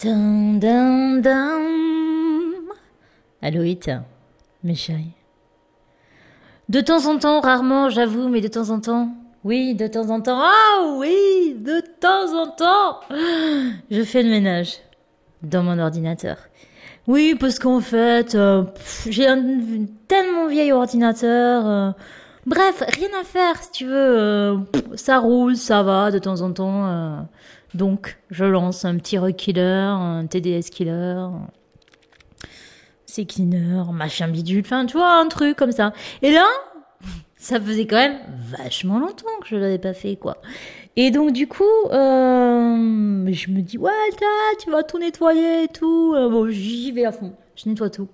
Dun, dun, dun. Aloït, mes chéris. De temps en temps, rarement, j'avoue, mais de temps en temps. Oui, de temps en temps. Ah oui, de temps en temps. Je fais le ménage dans mon ordinateur. Oui, parce qu'en fait, euh, j'ai un tellement vieil ordinateur. euh, bref, rien à faire si tu veux. euh, ça roule, ça va de temps en temps. euh, donc, je lance un petit rekiller, un TDS killer, c'est machin bidule, enfin, tu vois, un truc comme ça. Et là, ça faisait quand même vachement longtemps que je l'avais pas fait, quoi. Et donc, du coup, euh, je me dis, ouais, tu vas tout nettoyer et tout. Bon, j'y vais à fond. Je nettoie tout.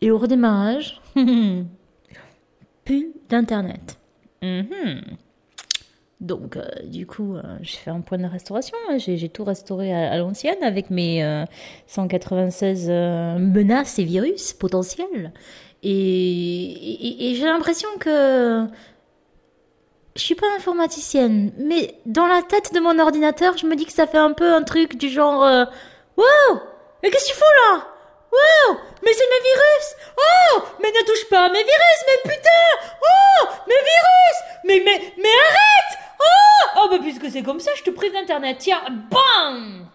Et au redémarrage, plus d'internet. Mhm. Donc, euh, du coup, euh, j'ai fait un point de restauration. hein. J'ai tout restauré à, à l'ancienne avec mes euh, 196 euh, menaces et virus potentiels. Et, et- et j'ai l'impression que je suis pas informaticienne, mais dans la tête de mon ordinateur, je me dis que ça fait un peu un truc du genre Wow Mais qu'est-ce que tu fous là? Wow Mais c'est mes virus Oh Mais ne touche pas à mes virus, mais putain parce que c'est comme ça, je te prive d'internet. Tiens, bam